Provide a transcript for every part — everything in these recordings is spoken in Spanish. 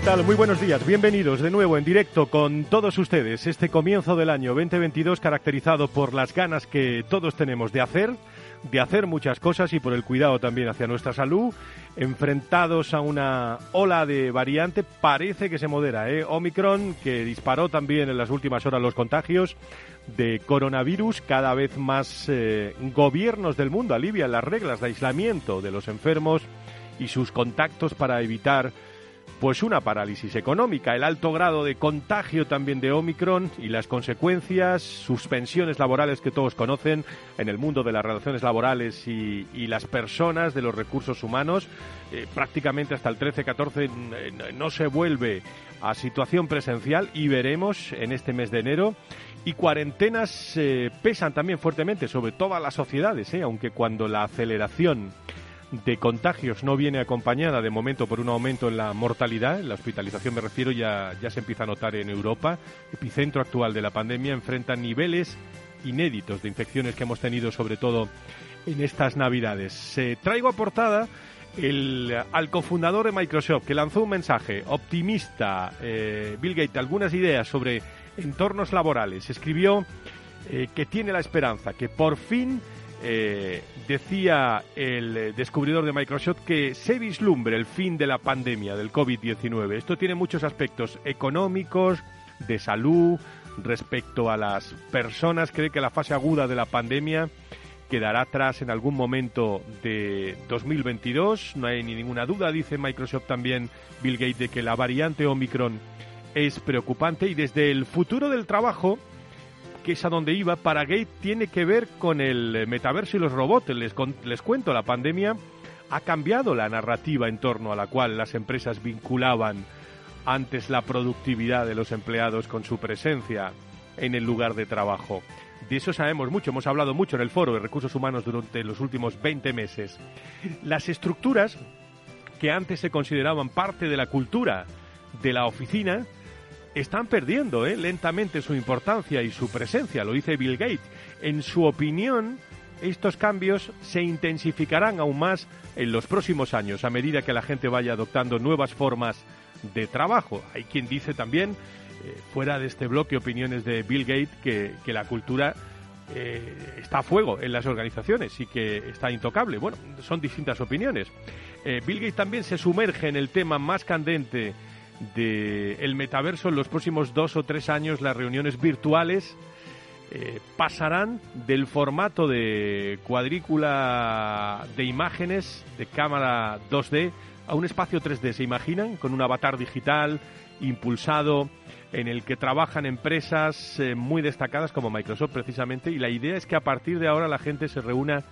¿Qué tal? Muy buenos días. Bienvenidos de nuevo en directo con todos ustedes. Este comienzo del año 2022 caracterizado por las ganas que todos tenemos de hacer, de hacer muchas cosas y por el cuidado también hacia nuestra salud, enfrentados a una ola de variante, parece que se modera, ¿eh? Omicron, que disparó también en las últimas horas los contagios de coronavirus, cada vez más eh, gobiernos del mundo alivian las reglas de aislamiento de los enfermos y sus contactos para evitar pues una parálisis económica, el alto grado de contagio también de Omicron y las consecuencias, suspensiones laborales que todos conocen en el mundo de las relaciones laborales y, las personas, de los recursos humanos, eh, prácticamente hasta el 13-14 no se vuelve a situación presencial y veremos en este mes de enero y cuarentenas eh, pesan también fuertemente sobre todas las sociedades, ¿eh? aunque cuando la aceleración de contagios no viene acompañada de momento por un aumento en la mortalidad, en la hospitalización me refiero, ya, ya se empieza a notar en Europa, epicentro actual de la pandemia, enfrenta niveles inéditos de infecciones que hemos tenido sobre todo en estas navidades. Se traigo a portada el, al cofundador de Microsoft que lanzó un mensaje optimista, eh, Bill Gates, algunas ideas sobre entornos laborales. Escribió eh, que tiene la esperanza que por fin eh, decía el descubridor de Microsoft que se vislumbre el fin de la pandemia del COVID-19. Esto tiene muchos aspectos económicos, de salud, respecto a las personas. Cree que la fase aguda de la pandemia quedará atrás en algún momento de 2022. No hay ni ninguna duda, dice Microsoft también, Bill Gates, de que la variante Omicron es preocupante y desde el futuro del trabajo que es a donde iba, para Gate tiene que ver con el metaverso y los robots. Les, les cuento, la pandemia ha cambiado la narrativa en torno a la cual las empresas vinculaban antes la productividad de los empleados con su presencia en el lugar de trabajo. De eso sabemos mucho, hemos hablado mucho en el foro de recursos humanos durante los últimos 20 meses. Las estructuras que antes se consideraban parte de la cultura de la oficina, están perdiendo ¿eh? lentamente su importancia y su presencia, lo dice Bill Gates. En su opinión, estos cambios se intensificarán aún más en los próximos años a medida que la gente vaya adoptando nuevas formas de trabajo. Hay quien dice también, eh, fuera de este bloque opiniones de Bill Gates, que, la cultura eh, está a fuego en las organizaciones y que está intocable. Bueno, son distintas opiniones. Bill Gates también se sumerge en el tema más candente de el metaverso en los próximos dos o tres años las reuniones virtuales eh, pasarán del formato de cuadrícula de imágenes de cámara 2D a un espacio 3D. ¿Se imaginan? Con un avatar digital impulsado en el que trabajan empresas eh, muy destacadas como Microsoft precisamente y la idea es que a partir de ahora la gente se reúna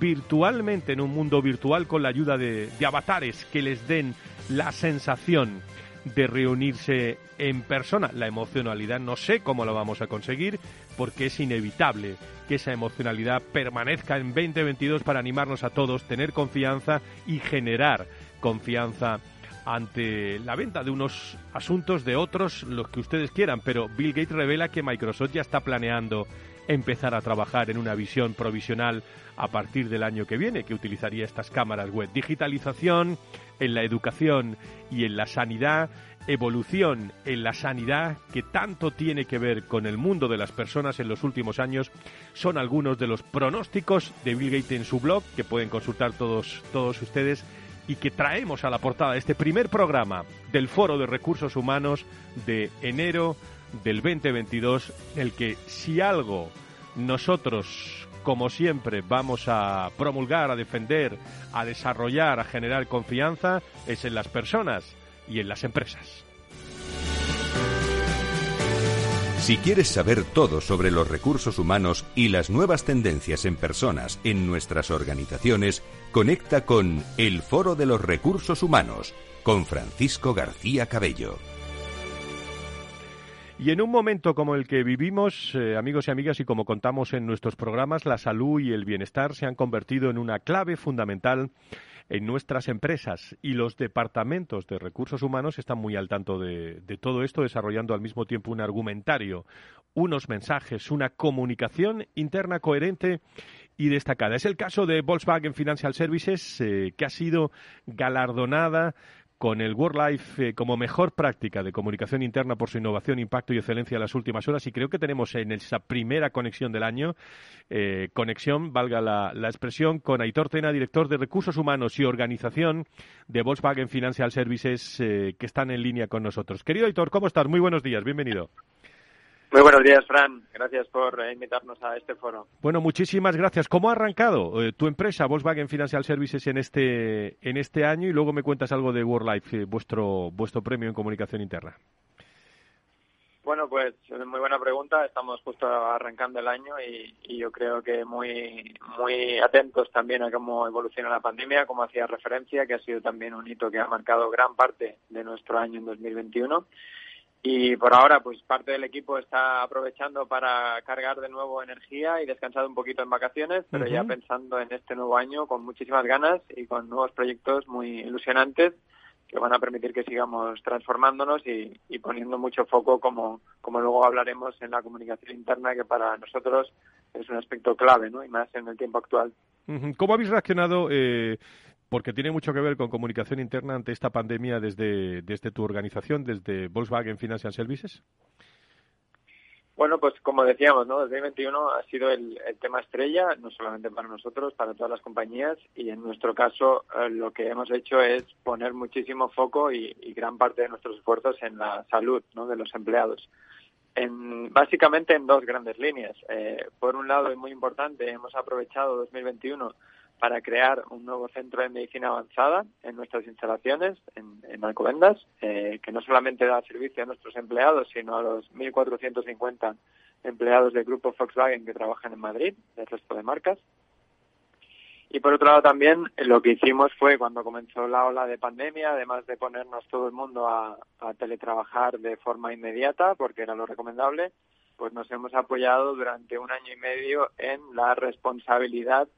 virtualmente en un mundo virtual con la ayuda de avatares que les den la sensación de reunirse en persona. La emocionalidad no sé cómo lo vamos a conseguir porque es inevitable que esa emocionalidad permanezca en 2022 para animarnos a todos, tener confianza y generar confianza ante la venta de unos asuntos de otros, los que ustedes quieran, pero Bill Gates revela que Microsoft ya está planeando empezar a trabajar en una visión provisional a partir del año que viene, que utilizaría estas cámaras web. Digitalización en la educación y en la sanidad, evolución en la sanidad que tanto tiene que ver con el mundo de las personas en los últimos años, son algunos de los pronósticos de Bill Gates en su blog, que pueden consultar todos, todos ustedes y que traemos a la portada de este primer programa del Foro de Recursos Humanos de enero del 2022, el que si algo nosotros, como siempre, vamos a promulgar, a defender, a desarrollar, a generar confianza, es en las personas y en las empresas. Si quieres saber todo sobre los recursos humanos y las nuevas tendencias en personas en nuestras organizaciones, conecta con El Foro de los Recursos Humanos con Francisco García Cabello. Y en un momento como el que vivimos, eh, amigos y amigas, y como contamos en nuestros programas, la salud y el bienestar se han convertido en una clave fundamental en nuestras empresas y los departamentos de recursos humanos están muy al tanto de, todo esto, desarrollando al mismo tiempo un argumentario, unos mensajes, una comunicación interna coherente y destacada. Es el caso de Volkswagen Financial Services, eh, que ha sido galardonada con el World Life eh, como mejor práctica de comunicación interna por su innovación, impacto y excelencia en las últimas horas. Y creo que tenemos en esa primera conexión del año, eh, conexión, valga la, expresión, con Aitor Tena, director de Recursos Humanos y Organización de Volkswagen Financial Services, eh, que están en línea con nosotros. Querido Aitor, ¿cómo estás? Muy buenos días, bienvenido. Muy buenos días, Fran. Gracias por eh, invitarnos a este foro. Bueno, muchísimas gracias. ¿Cómo ha arrancado eh, tu empresa, Volkswagen Financial Services, en este, en este año? Y luego me cuentas algo de WorldLife, eh, vuestro, vuestro premio en comunicación interna. Bueno, pues muy buena pregunta. Estamos justo arrancando el año y, y, yo creo que muy muy atentos también a cómo evoluciona la pandemia, como hacía referencia, que ha sido también un hito que ha marcado gran parte de nuestro año en 2021 y por ahora pues parte del equipo está aprovechando para cargar de nuevo energía y descansar un poquito en vacaciones, pero ya pensando en este nuevo año con muchísimas ganas y con nuevos proyectos muy ilusionantes que van a permitir que sigamos transformándonos y, poniendo mucho foco, como, como luego hablaremos en la comunicación interna, que para nosotros es un aspecto clave, ¿no? Y más en el tiempo actual. ¿Cómo habéis reaccionado eh, porque tiene mucho que ver con comunicación interna ante esta pandemia desde, desde tu organización, desde Volkswagen Financial Services. Bueno, pues como decíamos, ¿no? 2021 ha sido el, tema estrella, no solamente para nosotros, para todas las compañías, y en nuestro caso eh, lo que hemos hecho es poner muchísimo foco y, gran parte de nuestros esfuerzos en la salud de los empleados. En, básicamente en dos grandes líneas. Eh, por un lado, y muy importante, hemos aprovechado 2021 para crear un nuevo centro de medicina avanzada en nuestras instalaciones en, en Alcobendas, eh, que no solamente da servicio a nuestros empleados, sino a los 1.450 empleados del grupo Volkswagen que trabajan en Madrid, del resto de marcas. Y por otro lado también lo que hicimos fue cuando comenzó la ola de pandemia, además de ponernos todo el mundo a teletrabajar de forma inmediata, porque era lo recomendable, pues nos hemos apoyado durante un año y medio en la responsabilidad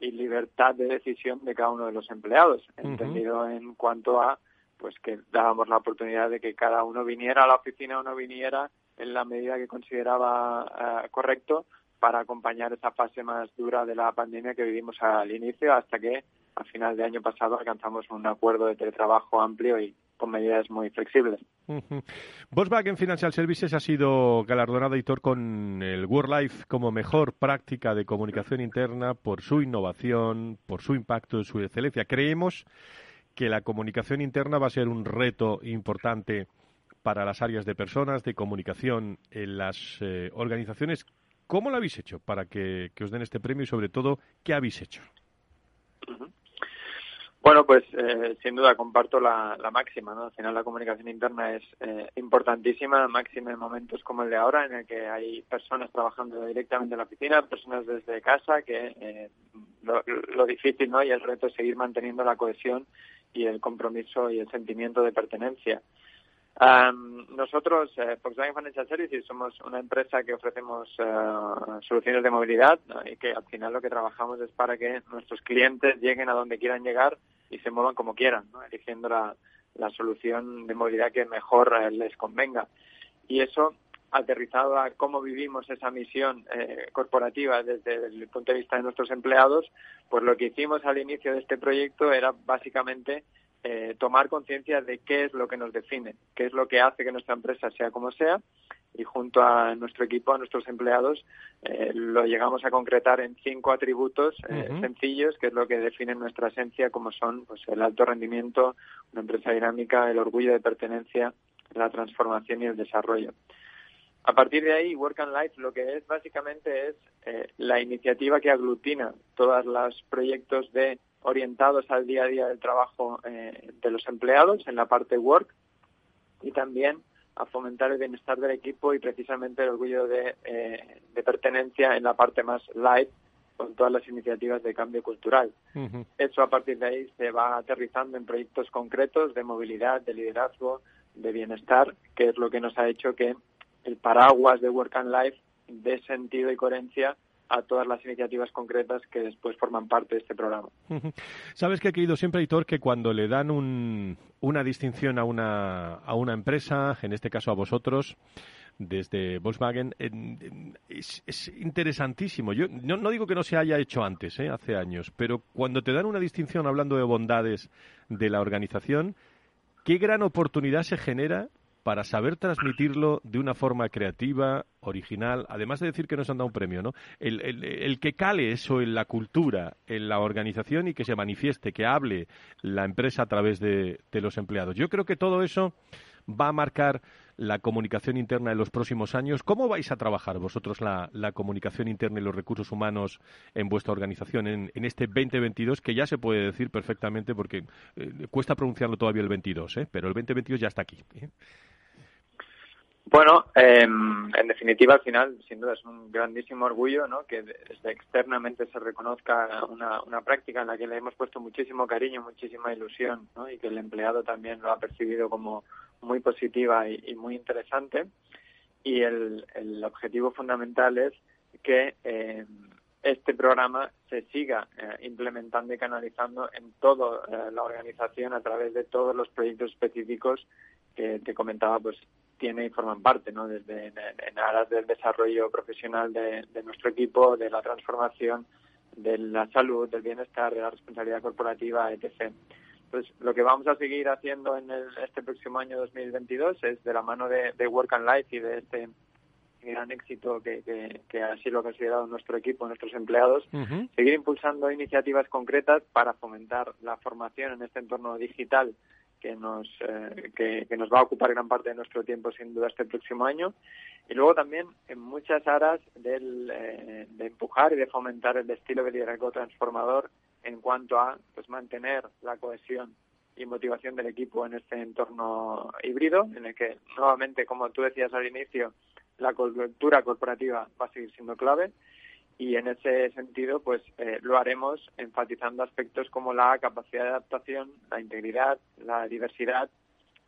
y libertad de decisión de cada uno de los empleados, entendido en cuanto a pues que dábamos la oportunidad de que cada uno viniera a la oficina o no viniera en la medida que consideraba eh, correcto para acompañar esa fase más dura de la pandemia que vivimos al inicio hasta que a final de año pasado alcanzamos un acuerdo de teletrabajo amplio y con medidas muy flexibles. Volkswagen Financial Services ha sido galardonado, editor con el World Life como mejor práctica de comunicación interna por su innovación, por su impacto, su excelencia. Creemos que la comunicación interna va a ser un reto importante para las áreas de personas, de comunicación en las eh, organizaciones. ¿Cómo lo habéis hecho para que, os den este premio y, sobre todo, qué habéis hecho? Bueno, pues eh, sin duda comparto la, máxima, ¿no? Al final la comunicación interna es eh, importantísima, máxima en momentos como el de ahora, en el que hay personas trabajando directamente en la oficina, personas desde casa, que eh, lo, difícil, ¿no? Y el reto es seguir manteniendo la cohesión y el compromiso y el sentimiento de pertenencia. nosotros, eh, Volkswagen Financial Services, somos una empresa que ofrecemos soluciones de movilidad y que al final lo que trabajamos es para que nuestros clientes lleguen a donde quieran llegar y se muevan como quieran, eligiendo la, solución de movilidad que mejor eh, les convenga. Y eso, aterrizado a cómo vivimos esa misión eh, corporativa desde el punto de vista de nuestros empleados, pues lo que hicimos al inicio de este proyecto era básicamente eh, tomar conciencia de qué es lo que nos define, qué es lo que hace que nuestra empresa sea como sea y junto a nuestro equipo, a nuestros empleados, eh, lo llegamos a concretar en cinco atributos eh, sencillos, que es lo que define nuestra esencia, como son pues, el alto rendimiento, una empresa dinámica, el orgullo de pertenencia, la transformación y el desarrollo. A partir de ahí, Work and Life lo que es básicamente es eh, la iniciativa que aglutina todos los proyectos de orientados al día a día del trabajo eh, de los empleados en la parte work y también a fomentar el bienestar del equipo y precisamente el orgullo de, eh, de pertenencia en la parte más live con todas las iniciativas de cambio cultural. Eso a partir de ahí se va aterrizando en proyectos concretos de movilidad, de liderazgo, de bienestar, que es lo que nos ha hecho que el paraguas de Work and Life dé sentido y coherencia a todas las iniciativas concretas que después forman parte de este programa. Sabes que he querido siempre, Hitor, que cuando le dan una distinción a una, a una empresa, en este caso a vosotros, desde Volkswagen, es, interesantísimo. Yo no, digo que no se haya hecho antes, ¿eh? hace años, pero cuando te dan una distinción hablando de bondades de la organización, qué gran oportunidad se genera para saber transmitirlo de una forma creativa, original, además de decir que nos han dado un premio, ¿no? El, que cale eso en la cultura, en la organización y que se manifieste, que hable la empresa a través de, los empleados. Yo creo que todo eso va a marcar la comunicación interna en los próximos años. ¿Cómo vais a trabajar vosotros la, comunicación interna y los recursos humanos en vuestra organización en, este 2022, que ya se puede decir perfectamente porque eh, cuesta pronunciarlo todavía el 22, ¿eh? pero el 2022 ya está aquí. ¿eh? Bueno, em, en definitiva, al final, sin duda, es un grandísimo orgullo ¿no? que externamente se reconozca una, una práctica en la que le hemos puesto muchísimo cariño, muchísima ilusión ¿no? y que el empleado también lo ha percibido como muy positiva y, muy interesante. Y el, el, objetivo fundamental es que eh, este programa se siga eh, implementando y canalizando en toda eh, la organización a través de todos los proyectos específicos que te comentaba, pues tiene y forman parte, ¿no? Desde en, aras del desarrollo profesional de, nuestro equipo, de la transformación, de la salud, del bienestar, de la responsabilidad corporativa, etc. Entonces, lo que vamos a seguir haciendo en este próximo año 2022 es de la mano de, Work and Life y de este gran éxito que, que, que así lo ha considerado nuestro equipo, nuestros empleados, seguir impulsando iniciativas concretas para fomentar la formación en este entorno digital que nos, eh, que, nos va a ocupar gran parte de nuestro tiempo sin duda este próximo año. Y luego también en muchas aras del, eh, de empujar y de fomentar el estilo de liderazgo transformador en cuanto a pues mantener la cohesión y motivación del equipo en este entorno híbrido, en el que nuevamente, como tú decías al inicio, la cultura corporativa va a seguir siendo clave y en ese sentido pues eh, lo haremos enfatizando aspectos como la capacidad de adaptación, la integridad, la diversidad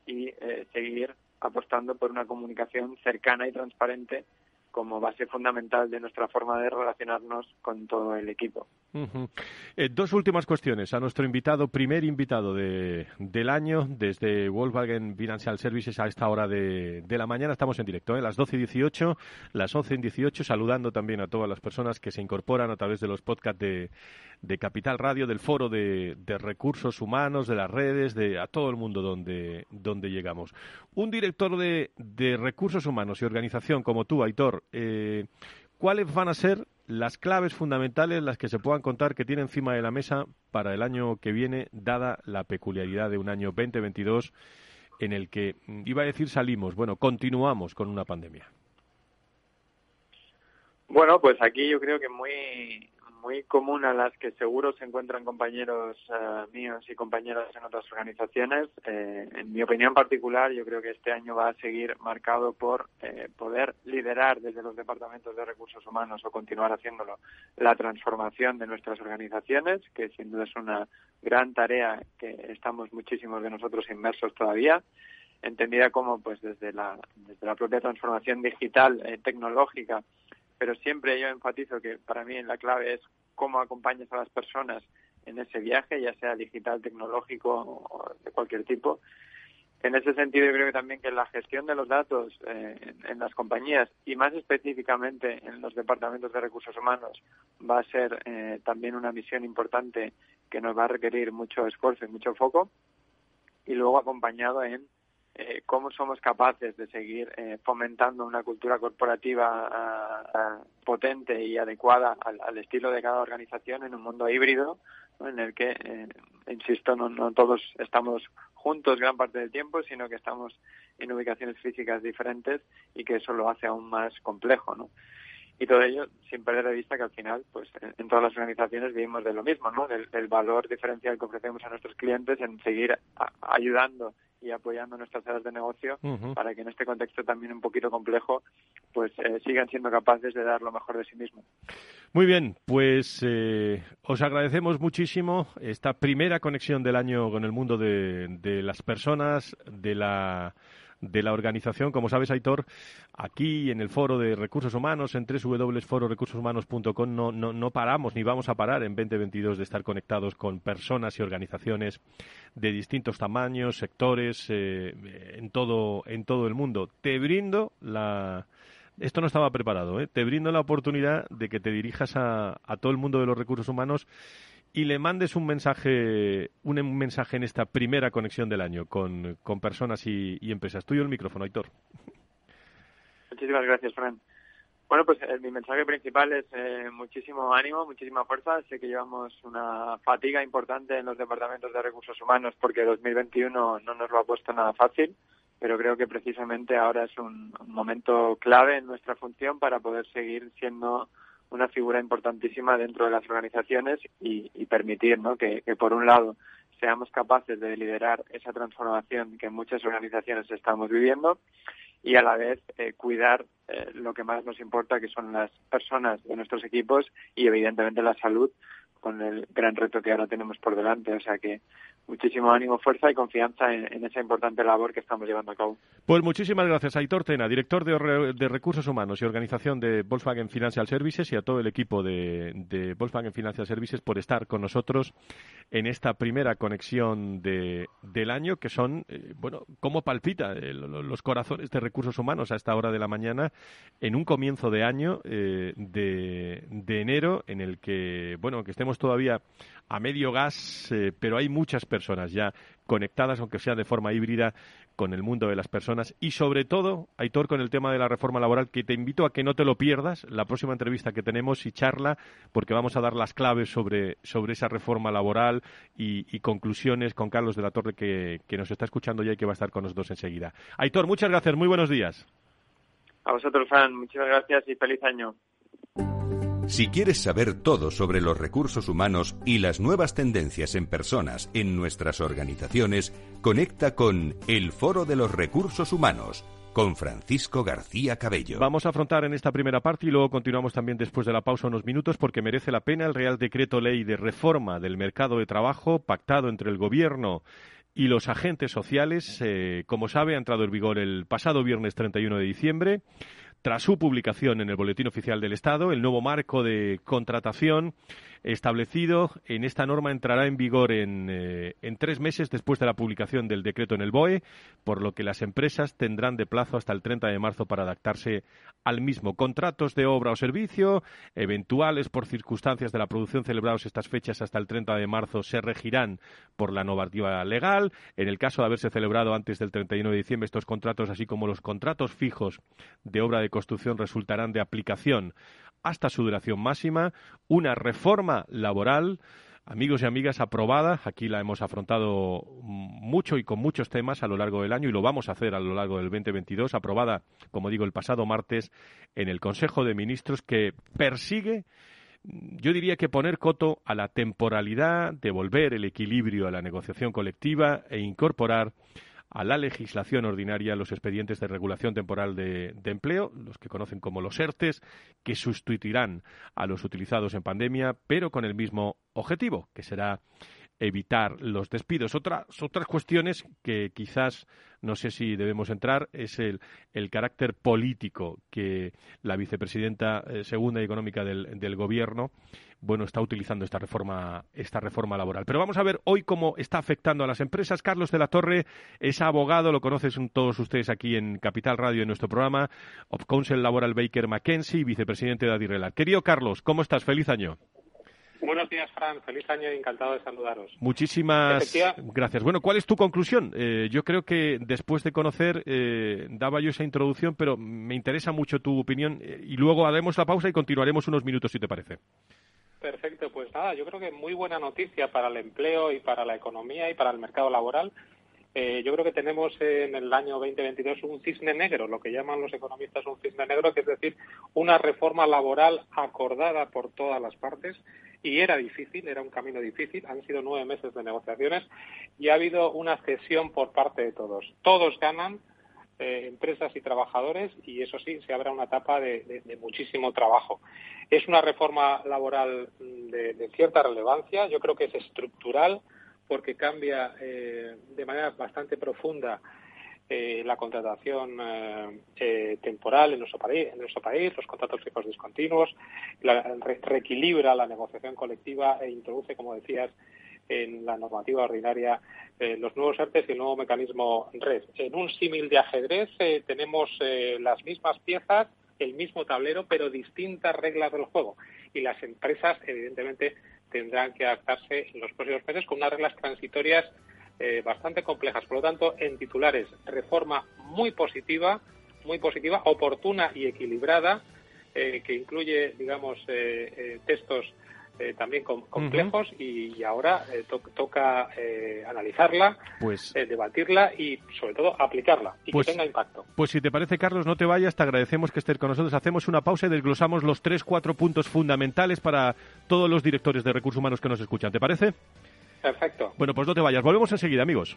y eh, seguir apostando por una comunicación cercana y transparente como base fundamental de nuestra forma de relacionarnos con todo el equipo. Eh, dos últimas cuestiones a nuestro invitado, primer invitado de, del año desde Volkswagen Financial Services a esta hora de, la mañana. Estamos en directo, ¿eh? las 12 y 18, las 11 y 18, saludando también a todas las personas que se incorporan a través de los podcasts de, de Capital Radio, del foro de, recursos humanos, de las redes, de a todo el mundo donde, donde llegamos. Un director de, recursos humanos y organización como tú, Aitor, eh, ¿cuáles van a ser las claves fundamentales, las que se puedan contar que tiene encima de la mesa para el año que viene, dada la peculiaridad de un año 2022 en el que, mm, iba a decir salimos, bueno, continuamos con una pandemia? Bueno, pues aquí yo creo que muy muy común a las que seguro se encuentran compañeros eh, míos y compañeras en otras organizaciones. Eh, en mi opinión particular, yo creo que este año va a seguir marcado por eh, poder liderar desde los departamentos de recursos humanos o continuar haciéndolo la transformación de nuestras organizaciones, que sin duda es una gran tarea que estamos muchísimos de nosotros inmersos todavía entendida como pues desde la, desde la propia transformación digital tecnológica pero siempre yo enfatizo que para mí la clave es cómo acompañas a las personas en ese viaje, ya sea digital, tecnológico o de cualquier tipo. En ese sentido, yo creo que también que la gestión de los datos eh, en, las compañías y más específicamente en los departamentos de recursos humanos va a ser eh, también una misión importante que nos va a requerir mucho esfuerzo y mucho foco. Y luego acompañado en eh, cómo somos capaces de seguir eh, fomentando una cultura corporativa ah, ah, potente y adecuada al, estilo de cada organización en un mundo híbrido en el que, eh, insisto, no, no todos estamos juntos gran parte del tiempo, sino que estamos en ubicaciones físicas diferentes y que eso lo hace aún más complejo, ¿no? y todo ello sin perder de vista que al final, pues en, todas las organizaciones vivimos de lo mismo, ¿no? Del, valor diferencial que ofrecemos a nuestros clientes en seguir ayudando y apoyando nuestras áreas de negocio para que en este contexto también un poquito complejo, pues eh, sigan siendo capaces de dar lo mejor de sí mismos. Muy bien, pues eh, os agradecemos muchísimo esta primera conexión del año con el mundo de las personas, de la de la organización. Como sabes, Aitor, aquí en el foro de recursos humanos, en www.fororecursoshumanos.com, no, no, no paramos ni vamos a parar en 2022 de estar conectados con personas y organizaciones de distintos tamaños, sectores, eh, en, todo, en todo el mundo. Te brindo la esto no estaba preparado. ¿eh? Te brindo la oportunidad de que te dirijas a, a, todo el mundo de los recursos humanos y le mandes un mensaje, un mensaje en esta primera conexión del año con, con personas y, empresas. Tuyo el micrófono, Aitor. Muchísimas gracias, Fran. Bueno, pues eh, mi mensaje principal es eh, muchísimo ánimo, muchísima fuerza. Sé que llevamos una fatiga importante en los departamentos de recursos humanos porque 2021 no nos lo ha puesto nada fácil, pero creo que precisamente ahora es un momento clave en nuestra función para poder seguir siendo una figura importantísima dentro de las organizaciones y, permitir ¿no? que, por un lado seamos capaces de liderar esa transformación que muchas organizaciones estamos viviendo y a la vez eh, cuidar eh, lo que más nos importa, que son las personas de nuestros equipos y evidentemente la salud con el gran reto que ahora tenemos por delante. O sea que muchísimo ánimo, fuerza y confianza en, esa importante labor que estamos llevando a cabo. Pues muchísimas gracias a Aitor Tena, director de, Recursos Humanos y Organización de Volkswagen Financial Services y a todo el equipo de, Volkswagen Financial Services por estar con nosotros en esta primera conexión de, del año, que son, eh, bueno, cómo palpita eh, los corazones de recursos humanos a esta hora de la mañana en un comienzo de año eh, de, de enero en el que, bueno, que estemos todavía a medio gas, eh, pero hay muchas personas ya conectadas, aunque sea de forma híbrida, con el mundo de las personas y sobre todo, Aitor, con el tema de la reforma laboral, que te invito a que no te lo pierdas, la próxima entrevista que tenemos y charla, porque vamos a dar las claves sobre, sobre esa reforma laboral y, conclusiones con Carlos de la Torre, que, que nos está escuchando ya y que va a estar con nosotros enseguida. Aitor, muchas gracias, muy buenos días. A vosotros, Fran, muchas gracias y feliz año. Si quieres saber todo sobre los recursos humanos y las nuevas tendencias en personas en nuestras organizaciones, conecta con El Foro de los Recursos Humanos con Francisco García Cabello. Vamos a afrontar en esta primera parte y luego continuamos también después de la pausa unos minutos porque merece la pena el Real Decreto Ley de Reforma del Mercado de Trabajo pactado entre el Gobierno y los agentes sociales. Eh, como sabe, ha entrado en vigor el pasado viernes 31 de diciembre. Tras su publicación en el Boletín Oficial del Estado, el nuevo marco de contratación establecido en esta norma entrará en vigor eh, en, tres meses después de la publicación del decreto en el BOE, por lo que las empresas tendrán de plazo hasta el 30 de marzo para adaptarse al mismo. Contratos de obra o servicio, eventuales por circunstancias de la producción celebrados estas fechas hasta el 30 de marzo, se regirán por la normativa legal. En el caso de haberse celebrado antes del 31 de diciembre, estos contratos, así como los contratos fijos de obra de construcción, resultarán de aplicación hasta su duración máxima, una reforma laboral, amigos y amigas, aprobada. Aquí la hemos afrontado mucho y con muchos temas a lo largo del año y lo vamos a hacer a lo largo del 2022, aprobada, como digo, el pasado martes en el Consejo de Ministros que persigue yo diría que poner coto a la temporalidad, devolver el equilibrio a la negociación colectiva e incorporar a la legislación ordinaria los expedientes de regulación temporal de, empleo, los que conocen como los ERTES, que sustituirán a los utilizados en pandemia, pero con el mismo objetivo, que será evitar los despidos. Otras, otras cuestiones que quizás no sé si debemos entrar es el, el carácter político que la vicepresidenta eh, segunda y económica del, del Gobierno bueno, está utilizando esta reforma, esta reforma laboral. Pero vamos a ver hoy cómo está afectando a las empresas. Carlos de la Torre es abogado, lo conocen todos ustedes aquí en Capital Radio en nuestro programa, of Counsel Laboral Baker McKenzie, vicepresidente de Adirrelar. Querido Carlos, ¿cómo estás? Feliz año. Buenos días, Fran. Feliz año y encantado de saludaros. Muchísimas gracias. Bueno, ¿cuál es tu conclusión? Eh, yo creo que después de conocer, eh, daba yo esa introducción, pero me interesa mucho tu opinión eh, y luego haremos la pausa y continuaremos unos minutos, si te parece. Perfecto, pues nada, yo creo que muy buena noticia para el empleo y para la economía y para el mercado laboral eh, yo creo que tenemos en el año 2022 un cisne negro, lo que llaman los economistas un cisne negro, que es decir, una reforma laboral acordada por todas las partes y era difícil, era un camino difícil, han sido nueve meses de negociaciones y ha habido una cesión por parte de todos. Todos ganan, eh, empresas y trabajadores, y eso sí, se abre una etapa de, muchísimo trabajo. Es una reforma laboral mm, de, cierta relevancia, yo creo que es estructural porque cambia eh, de manera bastante profunda eh, la contratación eh, temporal en nuestro, país, en nuestro país, los contratos fijos discontinuos, reequilibra la negociación colectiva e introduce, como decías, en la normativa ordinaria los nuevos ERTES y el nuevo mecanismo RED. En un símil de ajedrez tenemos las mismas piezas, el mismo tablero, pero distintas reglas del juego. Y las empresas, evidentemente, tendrán que adaptarse en los próximos meses con unas reglas transitorias eh, bastante complejas. Por lo tanto, en titulares, reforma muy positiva, muy positiva, oportuna y equilibrada, eh, que incluye, digamos, eh, textos también complejos y, ahora toca analizarla, pues, debatirla y, sobre todo, aplicarla y que pues tenga impacto. Pues si te parece, Carlos, no te vayas, te agradecemos que estés con nosotros. Hacemos una pausa y desglosamos los tres, cuatro puntos fundamentales para todos los directores de recursos humanos que nos escuchan. ¿Te parece? Perfecto. Bueno, pues no te vayas. Volvemos enseguida, amigos.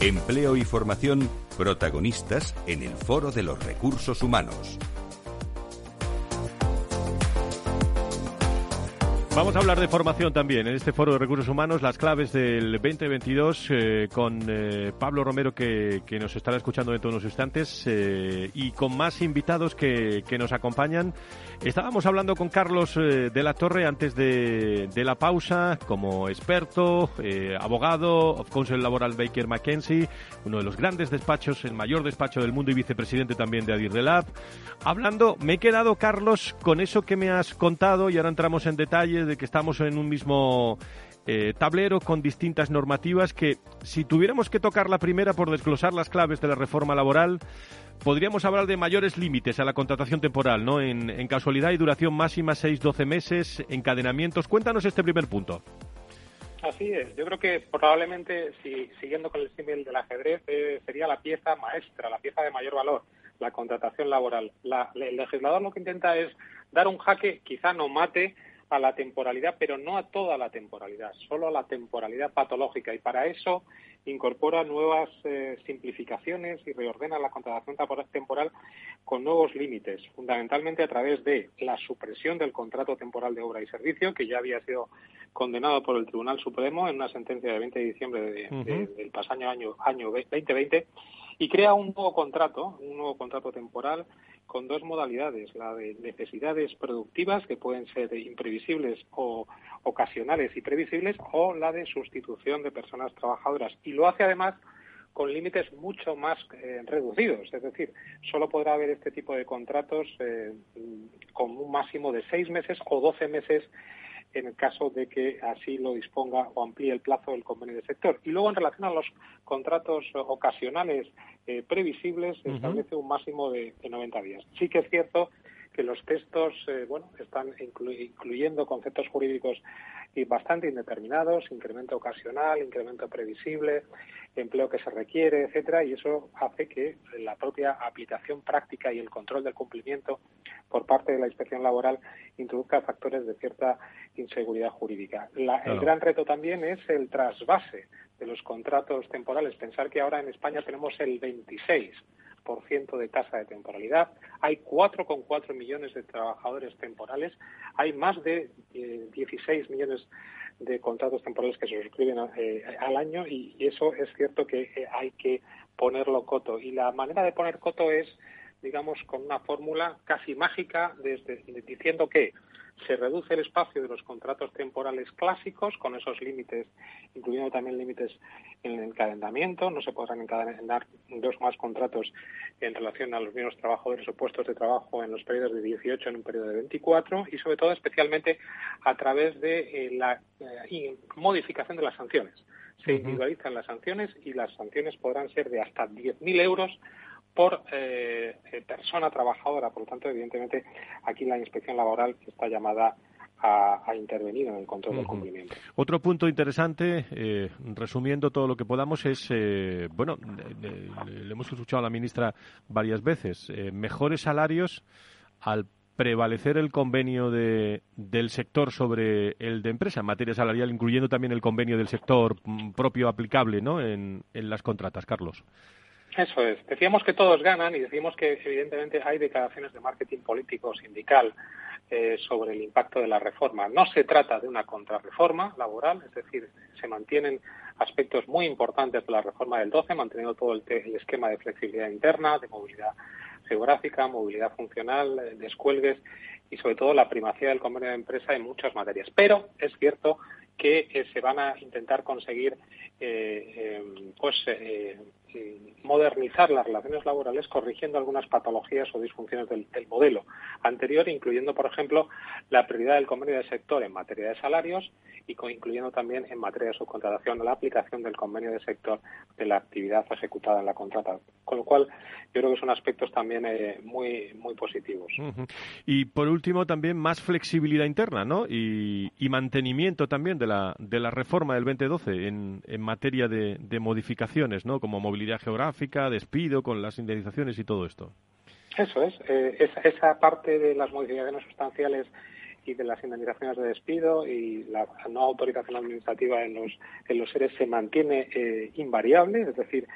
Empleo y formación protagonistas en el Foro de los Recursos Humanos. Vamos a hablar de formación también en este foro de recursos humanos, las claves del 2022 eh, con eh, Pablo Romero que, nos estará escuchando dentro de unos instantes eh, y con más invitados que, nos acompañan. Estábamos hablando con Carlos de la Torre antes de, de la pausa como experto, abogado, of Counsel Laboral Baker McKenzie, uno de los grandes despachos, el mayor despacho del mundo y vicepresidente también de Adir Lab. Hablando, me he quedado Carlos con eso que me has contado y ahora entramos en detalle de que estamos en un mismo eh, tablero con distintas normativas que, si tuviéramos que tocar la primera por desglosar las claves de la reforma laboral, podríamos hablar de mayores límites a la contratación temporal, ¿no? En, casualidad y duración máxima 6-12 meses, encadenamientos. Cuéntanos este primer punto. Así es. Yo creo que probablemente, si, siguiendo con el símil del ajedrez, eh, sería la pieza maestra, la pieza de mayor valor, la contratación laboral. el legislador lo que intenta es dar un jaque, quizá no mate, a la temporalidad, pero no a toda la temporalidad, solo a la temporalidad patológica. Y para eso incorpora nuevas eh, simplificaciones y reordena la contratación temporal con nuevos límites, fundamentalmente a través de la supresión del contrato temporal de obra y servicio, que ya había sido condenado por el Tribunal Supremo en una sentencia de 20 de diciembre del pasado año, año 2020, y crea un nuevo contrato, un nuevo contrato temporal con dos modalidades, la de necesidades productivas, que pueden ser imprevisibles o ocasionales y previsibles, o la de sustitución de personas trabajadoras. Y lo hace además con límites mucho más eh, reducidos, es decir, solo podrá haber este tipo de contratos eh, con un máximo de seis meses o doce meses en el caso de que así lo disponga o amplíe el plazo del convenio de sector. Y luego, en relación a los contratos ocasionales eh, previsibles, establece un máximo de, 90 días. Sí que es cierto que los textos eh, bueno, están incluyendo conceptos jurídicos bastante indeterminados, incremento ocasional, incremento previsible, empleo que se requiere, etcétera, y eso hace que la propia aplicación práctica y el control del cumplimiento por parte de la inspección laboral introduzca factores de cierta inseguridad jurídica. El gran reto también es el trasvase de los contratos temporales. Pensar que ahora en España tenemos el 26 de tasa de temporalidad, hay 4,4 millones de trabajadores temporales, hay más de 16 eh, millones de contratos temporales que se suscriben eh, al año y, eso es cierto que eh, hay que ponerlo coto. Y la manera de poner coto es, digamos, con una fórmula casi mágica, desde, diciendo que se reduce el espacio de los contratos temporales clásicos con esos límites, incluyendo también límites en el encadenamiento. No se podrán encadenar dos más contratos en relación a los mismos trabajadores o puestos de trabajo en los periodos de 18 en un periodo de 24 y, sobre todo, especialmente a través de eh, la eh, modificación de las sanciones. Se individualizan las sanciones y las sanciones podrán ser de hasta 10.000 euros por eh, eh, persona trabajadora. Por lo tanto, evidentemente, aquí la inspección laboral está llamada a, intervenir en el control del cumplimiento. Otro punto interesante, eh, resumiendo todo lo que podamos, es, bueno, le hemos escuchado a la ministra varias veces, mejores salarios al prevalecer el convenio de, del sector sobre el de empresa en materia salarial, incluyendo también el convenio del sector mm, propio aplicable ¿no? en, en las contratas. Carlos. Eso es. Decíamos que todos ganan y decimos que evidentemente hay declaraciones de marketing político sindical eh, sobre el impacto de la reforma. No se trata de una contrarreforma laboral, es decir, se mantienen aspectos muy importantes de la reforma del 12, manteniendo todo el, esquema de flexibilidad interna, de movilidad geográfica, movilidad funcional, eh, descuelgues y sobre todo la primacía del convenio de empresa en muchas materias. Pero es cierto que eh, se van a intentar conseguir pues modernizar las relaciones laborales corrigiendo algunas patologías o disfunciones del, modelo anterior, incluyendo, por ejemplo, la prioridad del convenio de sector en materia de salarios y incluyendo también en materia de subcontratación la aplicación del convenio de sector de la actividad ejecutada en la contrata. Con lo cual, yo creo que son aspectos también eh, muy, muy positivos. Y por último, también más flexibilidad interna ¿no? y, mantenimiento también de la, de la reforma del 2012 en, en materia de, de modificaciones, ¿no? como movilidad geográfica, despido, con las indemnizaciones y todo esto. Eso es. Eh, esa, esa parte de las modificaciones sustanciales y de las indemnizaciones de despido y la no autorización administrativa en los, en los seres se mantiene eh, invariable, es decir,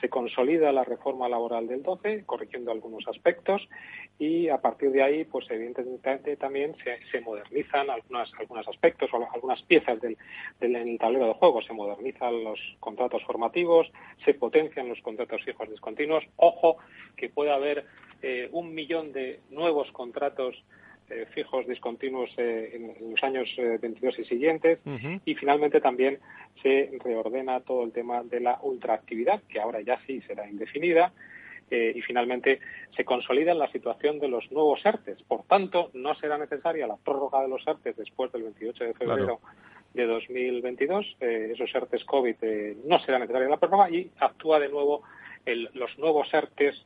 se consolida la reforma laboral del 12, corrigiendo algunos aspectos, y a partir de ahí, pues evidentemente también se, modernizan algunos, aspectos o algunas piezas del, del, tablero de juego. Se modernizan los contratos formativos, se potencian los contratos fijos discontinuos. Ojo, que puede haber eh, un millón de nuevos contratos eh, fijos discontinuos eh, en, los años 22 y siguientes. Y finalmente también se reordena todo el tema de la ultraactividad, que ahora ya sí será indefinida. y finalmente se consolida la situación de los nuevos ERTES. Por tanto, no será necesaria la prórroga de los ERTES después del 28 de febrero de 2022. esos ERTES COVID no será necesaria la prórroga y actúa de nuevo los nuevos ERTES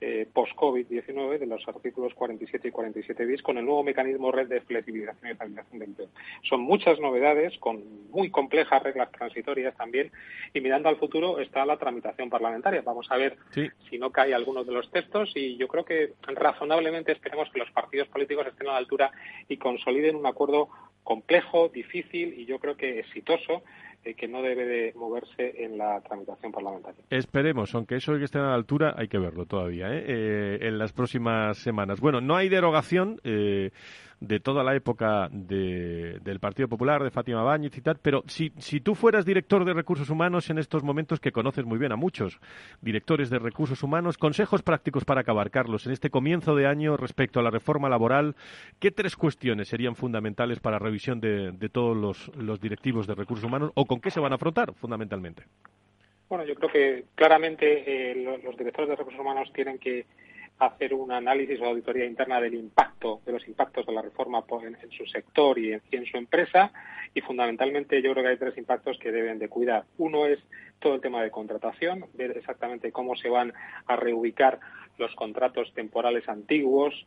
eh, post-COVID-19 de los artículos 47 y 47 bis con el nuevo mecanismo red de flexibilización y estabilización de empleo. Son muchas novedades con muy complejas reglas transitorias también y mirando al futuro está la tramitación parlamentaria. Vamos a ver si no cae alguno de los textos y yo creo que razonablemente esperemos que los partidos políticos estén a la altura y consoliden un acuerdo complejo, difícil y yo creo que exitoso eh, que no debe de moverse en la tramitación parlamentaria. Esperemos, aunque eso de que esté a la altura hay que verlo todavía ¿eh? Eh, en las próximas semanas. Bueno, no hay derogación de toda la época del Partido Popular, de Fátima Báñez y tal, pero si, si tú fueras director de recursos humanos en estos momentos, que conoces muy bien a muchos directores de recursos humanos, consejos prácticos para acabar, Carlos, en este comienzo de año respecto a la reforma laboral, ¿qué tres cuestiones serían fundamentales para revisión de, todos los, directivos de recursos humanos o con qué se van a afrontar fundamentalmente? Bueno, yo creo que claramente eh, los directores de recursos humanos tienen que hacer un análisis o auditoría interna del impacto, de los impactos de la reforma en, su sector y en, su empresa. Y fundamentalmente yo creo que hay tres impactos que deben de cuidar. Uno es todo el tema de contratación, ver exactamente cómo se van a reubicar los contratos temporales antiguos,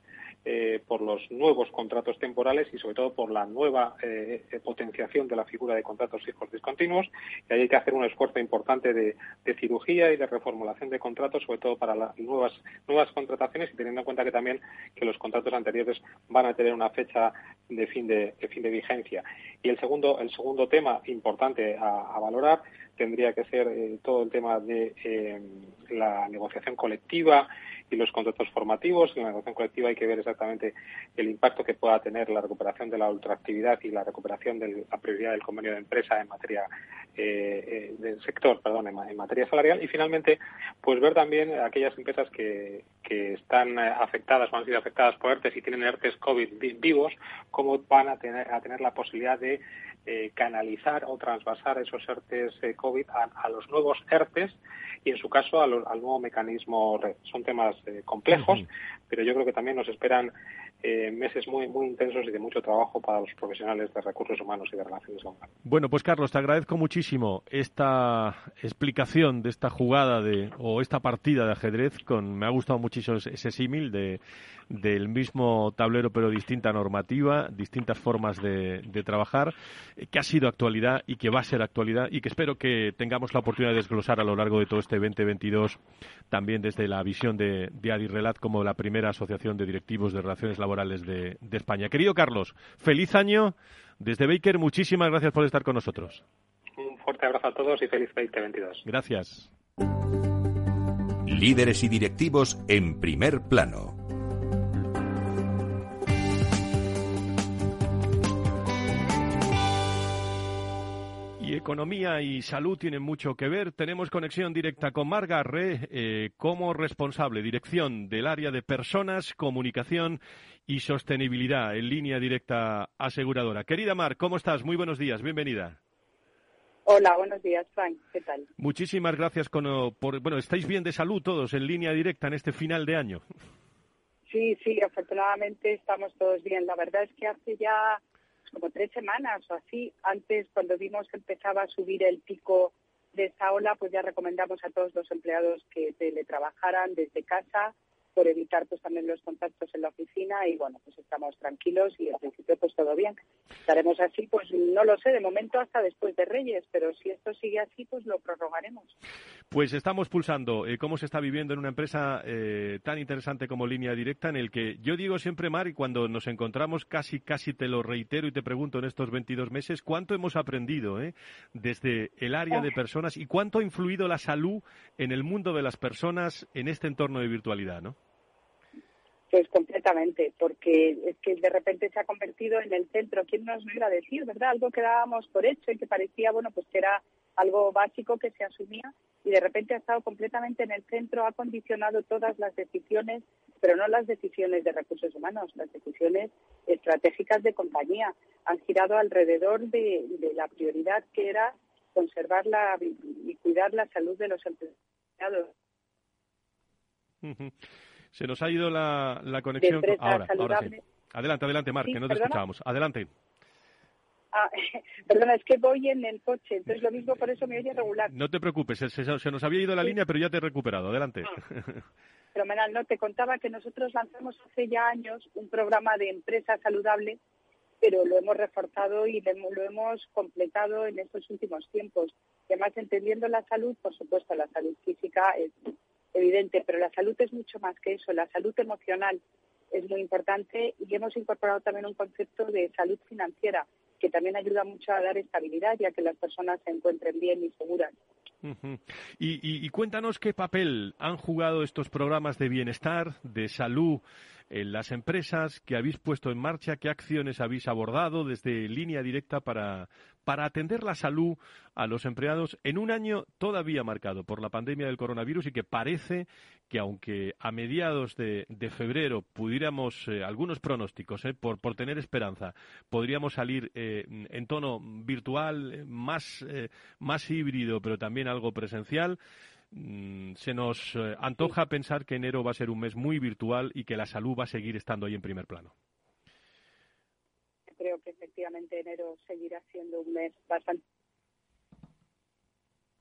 eh, por los nuevos contratos temporales y sobre todo por la nueva eh, eh, potenciación de la figura de contratos fijos discontinuos. Y ahí hay que hacer un esfuerzo importante de, cirugía y de reformulación de contratos, sobre todo para las nuevas, nuevas contrataciones y teniendo en cuenta que también que los contratos anteriores van a tener una fecha de fin de, fin de vigencia. Y el segundo, el segundo tema importante a, valorar tendría que ser todo el tema de la negociación colectiva y los contratos formativos. En la negociación colectiva hay que ver exactamente el impacto que pueda tener la recuperación de la ultraactividad y la recuperación de la prioridad del convenio de empresa en materia eh, eh, del sector, perdón, en, materia salarial. Y finalmente, pues ver también aquellas empresas que, que están eh, afectadas o han sido afectadas por ERTES y tienen ERTES COVID vivos, cómo van a tener, a tener la posibilidad de canalizar o transvasar esos ERTES COVID a, los nuevos ERTES y en su caso al nuevo mecanismo red. Son temas eh, complejos, pero yo creo que también nos esperan eh, meses muy, muy intensos y de mucho trabajo para los profesionales de recursos humanos y de relaciones laborales. Bueno, pues Carlos, te agradezco muchísimo esta explicación de esta jugada de, o esta partida de ajedrez. Con, me ha gustado muchísimo ese símil de, del mismo tablero pero distinta normativa, distintas formas de, trabajar, eh, que ha sido actualidad y que va a ser actualidad y que espero que tengamos la oportunidad de desglosar a lo largo de todo este 2022 también desde la visión de, de Adirrelat como la primera asociación de directivos de relaciones laborales de, de España. Querido Carlos, feliz año desde Baker, muchísimas gracias por estar con nosotros. Un fuerte abrazo a todos y feliz 2022. Gracias. Líderes y directivos en primer plano. Economía y salud tienen mucho que ver. Tenemos conexión directa con Marga Re eh, como responsable, dirección del área de personas, comunicación y sostenibilidad en línea directa aseguradora. Querida Mar, ¿cómo estás? Muy buenos días, bienvenida. Hola, buenos días, Frank. ¿Qué tal? Muchísimas gracias por, bueno, estáis bien de salud todos en línea directa en este final de año. Sí, sí, afortunadamente estamos todos bien. La verdad es que hace ya como tres semanas o así. Antes, cuando vimos que empezaba a subir el pico de esta ola, pues ya recomendamos a todos los empleados que teletrabajaran desde casa por evitar pues también los contactos en la oficina y bueno, pues estamos tranquilos y al principio pues todo bien. Estaremos así, pues no lo sé, de momento hasta después de Reyes, pero si esto sigue así, pues lo prorrogaremos. Pues estamos pulsando eh, cómo se está viviendo en una empresa eh, tan interesante como Línea Directa, en el que yo digo siempre, Mar, y cuando nos encontramos casi, casi te lo reitero y te pregunto en estos 22 meses, ¿cuánto hemos aprendido eh, desde el área de personas y cuánto ha influido la salud en el mundo de las personas en este entorno de virtualidad, ¿no? Pues completamente, porque es que de repente se ha convertido en el centro. ¿Quién nos lo iba a decir, verdad? Algo que dábamos por hecho y que parecía, bueno, pues que era algo básico que se asumía y de repente ha estado completamente en el centro, ha condicionado todas las decisiones, pero no las decisiones de recursos humanos, las decisiones estratégicas de compañía. Han girado alrededor de, la prioridad que era conservar la, y cuidar la salud de los empleados. Se nos ha ido la, conexión. Ahora, ahora sí. Adelante, adelante, Marc, que no te escuchábamos. Adelante. Ah, perdona, es que voy en el coche, entonces lo mismo por eso me oye regular. No te preocupes, se, nos había ido la línea, pero ya te he recuperado. Adelante. Ah. Fenomenal, no, te contaba que nosotros lanzamos hace ya años un programa de empresa saludable, pero lo hemos reforzado y lo hemos completado en estos últimos tiempos. además, entendiendo la salud, por supuesto, la salud física es evidente, pero la salud es mucho más que eso. La salud emocional es muy importante y hemos incorporado también un concepto de salud financiera que también ayuda mucho a dar estabilidad y a que las personas se encuentren bien y seguras. y, cuéntanos qué papel han jugado estos programas de bienestar, de salud en las empresas que habéis puesto en marcha, qué acciones habéis abordado desde línea directa para, para atender la salud a los empleados en un año todavía marcado por la pandemia del coronavirus y que parece que aunque a mediados de, febrero pudiéramos, eh, algunos pronósticos, eh, por, por, tener esperanza, podríamos salir eh, en tono virtual, más, más híbrido, pero también algo presencial, mm, se nos antoja pensar que enero va a ser un mes muy virtual y que la salud va a seguir estando ahí en primer plano. Creo que efectivamente enero seguirá siendo un mes bastante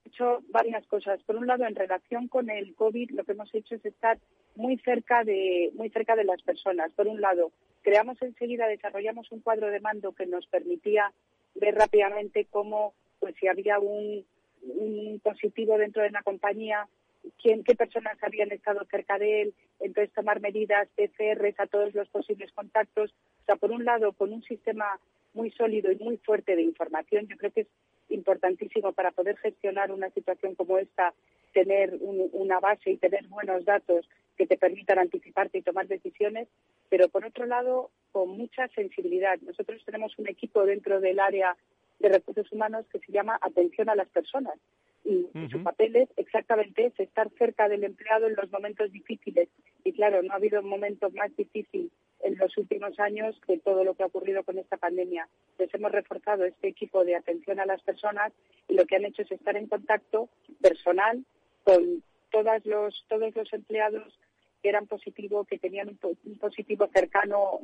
hecho varias cosas. Por un lado, en relación con el COVID, lo que hemos hecho es estar muy cerca de muy cerca de las personas. Por un lado, creamos enseguida, desarrollamos un cuadro de mando que nos permitía ver rápidamente cómo, pues si había un, positivo dentro de una compañía, quién, qué personas habían estado cerca de él, entonces tomar medidas, PCRs a todos los posibles contactos. O sea, por un lado, con un sistema muy sólido y muy fuerte de información, yo creo que es importantísimo para poder gestionar una situación como esta, tener una base y tener buenos datos que te permitan anticiparte y tomar decisiones, pero por otro lado, con mucha sensibilidad. Nosotros tenemos un equipo dentro del área de recursos humanos que se llama atención a las personas y su papel es exactamente ese, estar cerca del empleado en los momentos difíciles. Y claro, no ha habido un momento más difícil en los últimos años que todo lo que ha ocurrido con esta pandemia. Les hemos reforzado este equipo de atención a las personas y lo que han hecho es estar en contacto personal con todos los, empleados que eran positivos, que tenían un, positivo cercano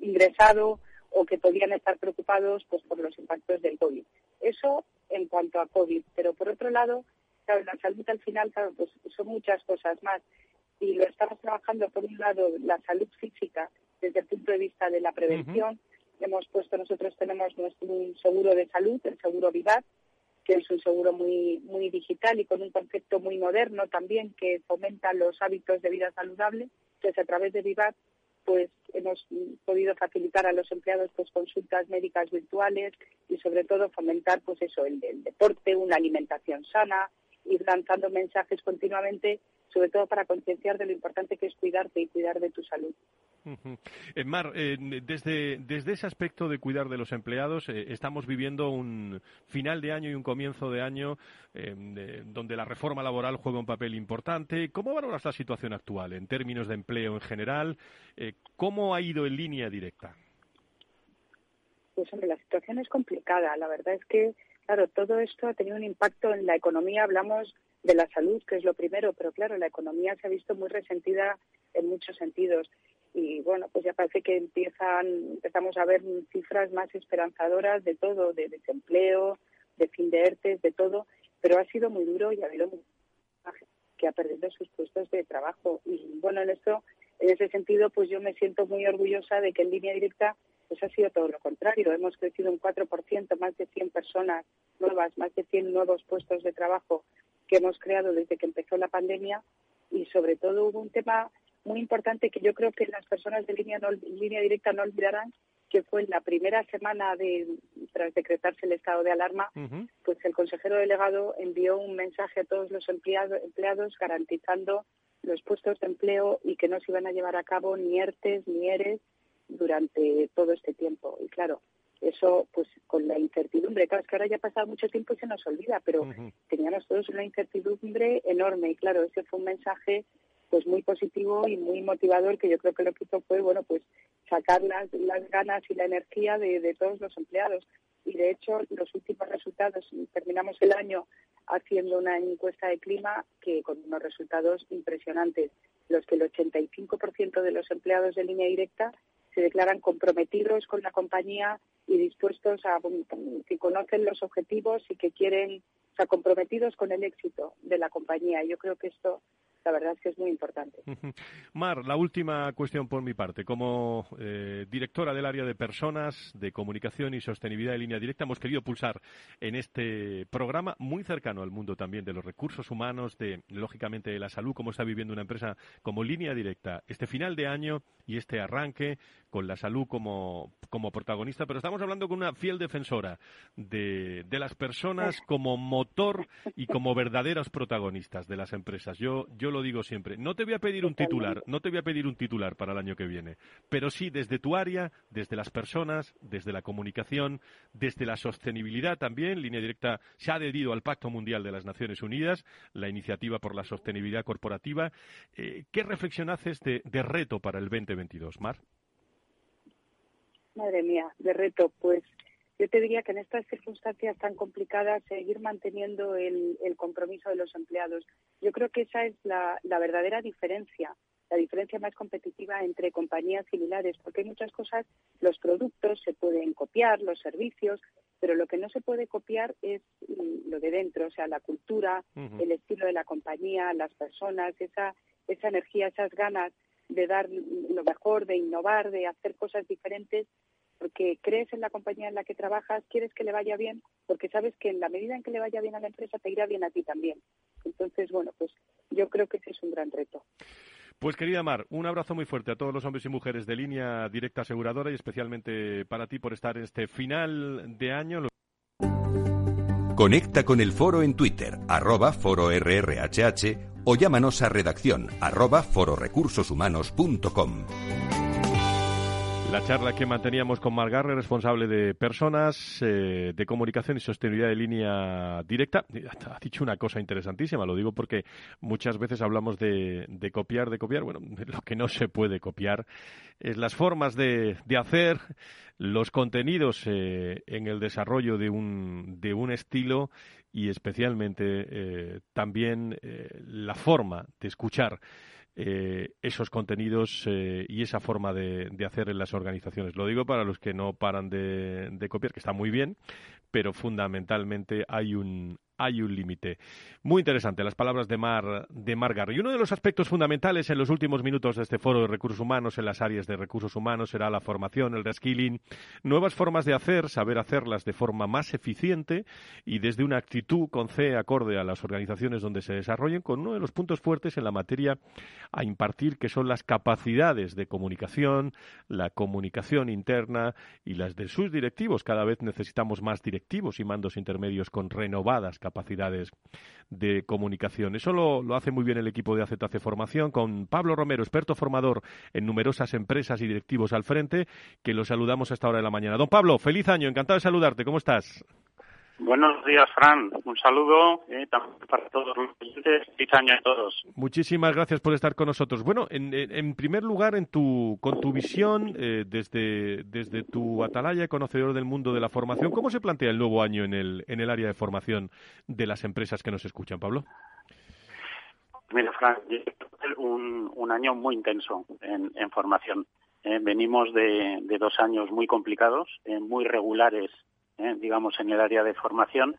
ingresado o que podían estar preocupados pues, por los impactos del COVID. Eso en cuanto a COVID. Pero por otro lado, la salud al final, claro, pues son muchas cosas más. Y lo estamos trabajando, por un lado, la salud física desde el punto de vista de la prevención. Hemos puesto, nosotros tenemos nuestro seguro de salud, el seguro Vivat, que es un seguro muy, muy digital y con un concepto muy moderno también que fomenta los hábitos de vida saludable. Entonces, a través de Vivat pues hemos podido facilitar a los empleados pues consultas médicas virtuales y sobre todo fomentar pues eso el, deporte una alimentación sana ir lanzando mensajes continuamente sobre todo para concienciar de lo importante que es cuidarte y cuidar de tu salud. Eh, Mar, eh, desde, desde ese aspecto de cuidar de los empleados, eh, estamos viviendo un final de año y un comienzo de año donde la reforma laboral juega un papel importante. ¿Cómo valoras la situación actual en términos de empleo en general? ¿Cómo ha ido en línea directa? Pues hombre, la situación es complicada. La verdad es que, claro, todo esto ha tenido un impacto en la economía. Hablamos de la salud, que es lo primero, pero claro, la economía se ha visto muy resentida en muchos sentidos. Y bueno, pues ya parece que empiezan, empezamos a ver cifras más esperanzadoras de todo, de desempleo, de fin de ERTES, de todo, pero ha sido muy duro y ha habido que ha perdido sus puestos de trabajo. Y bueno, en esto, en ese sentido, pues yo me siento muy orgullosa de que en línea directa pues ha sido todo lo contrario. Hemos crecido un 4%, más de 100 personas nuevas, más de 100 nuevos puestos de trabajo que hemos creado desde que empezó la pandemia y sobre todo hubo un tema muy importante que yo creo que las personas de línea, línea directa no olvidarán, que fue en la primera semana de, tras decretarse el estado de alarma, pues el consejero delegado envió un mensaje a todos los empleados, empleados garantizando los puestos de empleo y que no se iban a llevar a cabo ni ERTES ni ERES durante todo este tiempo. Y claro, eso pues con la incertidumbre, claro, es que ahora ya ha pasado mucho tiempo y se nos olvida, pero teníamos todos una incertidumbre enorme y claro, ese fue un mensaje pues muy positivo y muy motivador que yo creo que lo que hizo fue bueno pues sacar las, las ganas y la energía de, de todos los empleados. Y de hecho los últimos resultados terminamos el año haciendo una encuesta de clima que con unos resultados impresionantes. Los que el 85% de los empleados de línea directa se declaran comprometidos con la compañía y dispuestos a que conocen los objetivos y que quieren o sea comprometidos con el éxito de la compañía. Yo creo que esto la verdad es que es muy importante. Mar, la última cuestión por mi parte. Como eh, directora del área de personas, de comunicación y sostenibilidad de línea directa, hemos querido pulsar en este programa muy cercano al mundo también de los recursos humanos, de lógicamente de la salud, cómo está viviendo una empresa como línea directa este final de año y este arranque con la salud como, como protagonista, pero estamos hablando con una fiel defensora de, de las personas como motor y como verdaderos protagonistas de las empresas. Yo, yo lo digo siempre, no te voy a pedir un titular, no te voy a pedir un titular para el año que viene, pero sí desde tu área, desde las personas, desde la comunicación, desde la sostenibilidad también, Línea Directa se ha adherido al Pacto Mundial de las Naciones Unidas, la iniciativa por la sostenibilidad corporativa. Eh, ¿Qué reflexión haces de, de reto para el 2022, Mar? Madre mía, de reto, pues yo te diría que en estas circunstancias tan complicadas seguir manteniendo el, compromiso de los empleados. Yo creo que esa es la, verdadera diferencia, la diferencia más competitiva entre compañías similares, porque hay muchas cosas, los productos se pueden copiar, los servicios, pero lo que no se puede copiar es lo de dentro, o sea, la cultura, el estilo de la compañía, las personas, esa, esa energía, esas ganas de dar lo mejor, de innovar, de hacer cosas diferentes porque crees en la compañía en la que trabajas, quieres que le vaya bien, porque sabes que en la medida en que le vaya bien a la empresa, te irá bien a ti también. Entonces, bueno, pues yo creo que ese es un gran reto. Pues querida Mar, un abrazo muy fuerte a todos los hombres y mujeres de línea directa aseguradora y especialmente para ti por estar en este final de año. Conecta con el foro en Twitter, arroba foro RRHH o llámanos a redacción arroba fororecursoshumanos.com. La charla que manteníamos con Margarre, responsable de personas, eh, de comunicación y sostenibilidad de línea directa, ha dicho una cosa interesantísima, lo digo porque muchas veces hablamos de, copiar, de copiar, bueno, lo que no se puede copiar es las formas de, hacer, los contenidos eh, en el desarrollo de un, de un estilo y especialmente eh, también la forma de escuchar eh, esos contenidos eh, y esa forma de, hacer en las organizaciones. Lo digo para los que no paran de, de copiar, que está muy bien, pero fundamentalmente hay un, hay un límite. Muy interesante las palabras de Mar, de Mar Y uno de los aspectos fundamentales en los últimos minutos de este foro de recursos humanos en las áreas de recursos humanos será la formación, el reskilling, nuevas formas de hacer, saber hacerlas de forma más eficiente y desde una actitud con C acorde a las organizaciones donde se desarrollen, con uno de los puntos fuertes en la materia a impartir, que son las capacidades de comunicación, la comunicación interna y las de sus directivos. Cada vez necesitamos más directivos y mandos intermedios con renovadas capacidades capacidades de comunicación. Eso lo, lo hace muy bien el equipo de AZC Formación con Pablo Romero, experto formador en numerosas empresas y directivos al frente, que lo saludamos a esta hora de la mañana. Don Pablo, feliz año, encantado de saludarte. ¿Cómo estás? Buenos días, Fran. Un saludo eh, para todos los clientes. Feliz año a todos. Muchísimas gracias por estar con nosotros. Bueno, en, primer lugar, en tu, con tu visión, eh, desde, desde tu atalaya conocedor del mundo de la formación, ¿cómo se plantea el nuevo año en el, en el área de formación de las empresas que nos escuchan, Pablo? Mira, Fran, un, un año muy intenso en, en formación. Eh, venimos de, de, dos años muy complicados, muy regulares eh, digamos, en el área de formación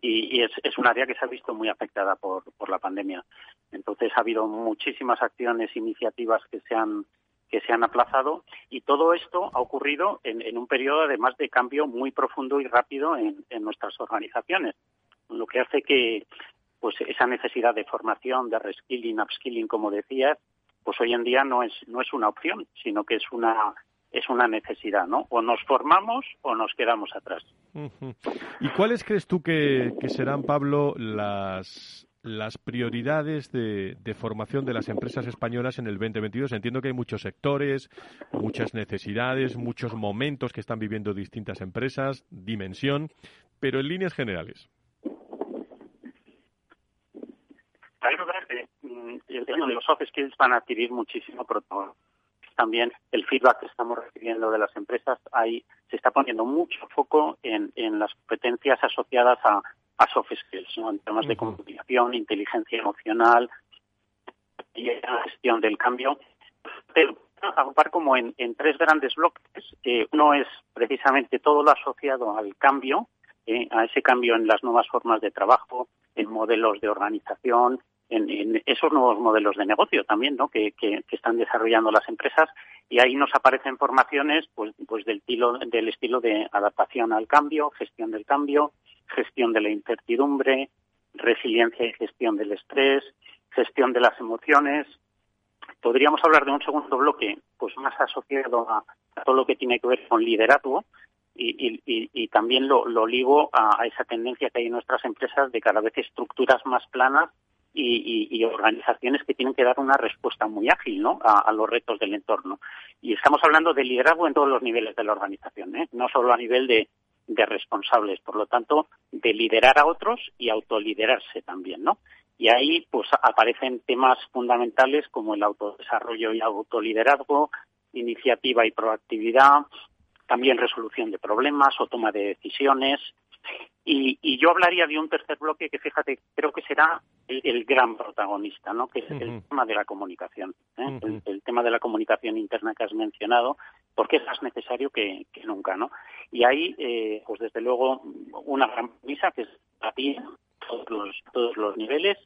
y, es, es, un área que se ha visto muy afectada por, por la pandemia. Entonces ha habido muchísimas acciones, iniciativas que se han que se han aplazado y todo esto ha ocurrido en, en un periodo además de cambio muy profundo y rápido en, en, nuestras organizaciones, lo que hace que pues esa necesidad de formación, de reskilling, upskilling, como decías, pues hoy en día no es no es una opción, sino que es una es una necesidad, ¿no? O nos formamos o nos quedamos atrás. ¿Y cuáles crees tú que, serán, Pablo, las, las prioridades de, formación de las empresas españolas en el 2022? Entiendo que hay muchos sectores, muchas necesidades, muchos momentos que están viviendo distintas empresas, dimensión, pero en líneas generales. Mm, el tema de los soft skills van a adquirir muchísimo protagonismo también el feedback que estamos recibiendo de las empresas, ahí se está poniendo mucho foco en, en las competencias asociadas a, a soft skills, ¿no? en temas de comunicación, inteligencia emocional y la gestión del cambio. Pero agrupar como en, en, tres grandes bloques. uno es precisamente todo lo asociado al cambio, eh, a ese cambio en las nuevas formas de trabajo, en modelos de organización, en, esos nuevos modelos de negocio también, ¿no? Que, que, están desarrollando las empresas y ahí nos aparecen formaciones, pues, pues del estilo, del estilo de adaptación al cambio, gestión del cambio, gestión de la incertidumbre, resiliencia y gestión del estrés, gestión de las emociones. Podríamos hablar de un segundo bloque, pues más asociado a, todo lo que tiene que ver con liderazgo, y, y, y, también lo, lo ligo a, esa tendencia que hay en nuestras empresas de cada vez estructuras más planas y, organizaciones que tienen que dar una respuesta muy ágil ¿no? a, los retos del entorno. Y estamos hablando de liderazgo en todos los niveles de la organización, ¿eh? no solo a nivel de, de responsables, por lo tanto, de liderar a otros y autoliderarse también, ¿no? Y ahí pues aparecen temas fundamentales como el autodesarrollo y autoliderazgo, iniciativa y proactividad, también resolución de problemas o toma de decisiones, y, yo hablaría de un tercer bloque que, fíjate, creo que será el, gran protagonista, ¿no? Que es el tema de la comunicación, ¿eh? el, tema de la comunicación interna que has mencionado, porque es más necesario que, nunca, ¿no? Y ahí, eh, pues desde luego, una gran misa que es a ti, todos los, todos los niveles,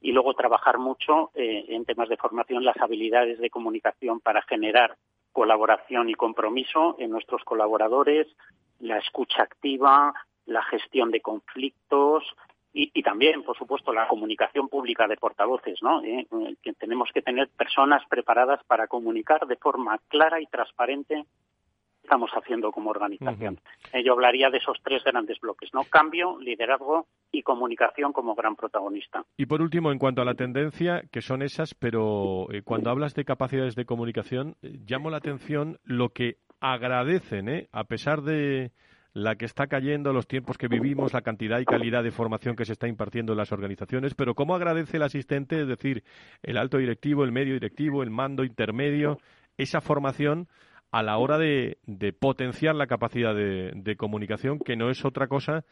y luego trabajar mucho eh, en temas de formación las habilidades de comunicación para generar colaboración y compromiso en nuestros colaboradores, la escucha activa, la gestión de conflictos y, también, por supuesto, la comunicación pública de portavoces, ¿no? Eh, eh, que tenemos que tener personas preparadas para comunicar de forma clara y transparente estamos haciendo como organización. Eh, yo hablaría de esos tres grandes bloques, ¿no? Cambio, liderazgo y comunicación como gran protagonista. Y por último, en cuanto a la tendencia, que son esas, pero cuando hablas de capacidades de comunicación, llamo la atención lo que agradecen, ¿eh? A pesar de, la que está cayendo, los tiempos que vivimos, la cantidad y calidad de formación que se está impartiendo en las organizaciones, pero cómo agradece el asistente, es decir, el alto directivo, el medio directivo, el mando intermedio, esa formación a la hora de, potenciar la capacidad de, comunicación, que no es otra cosa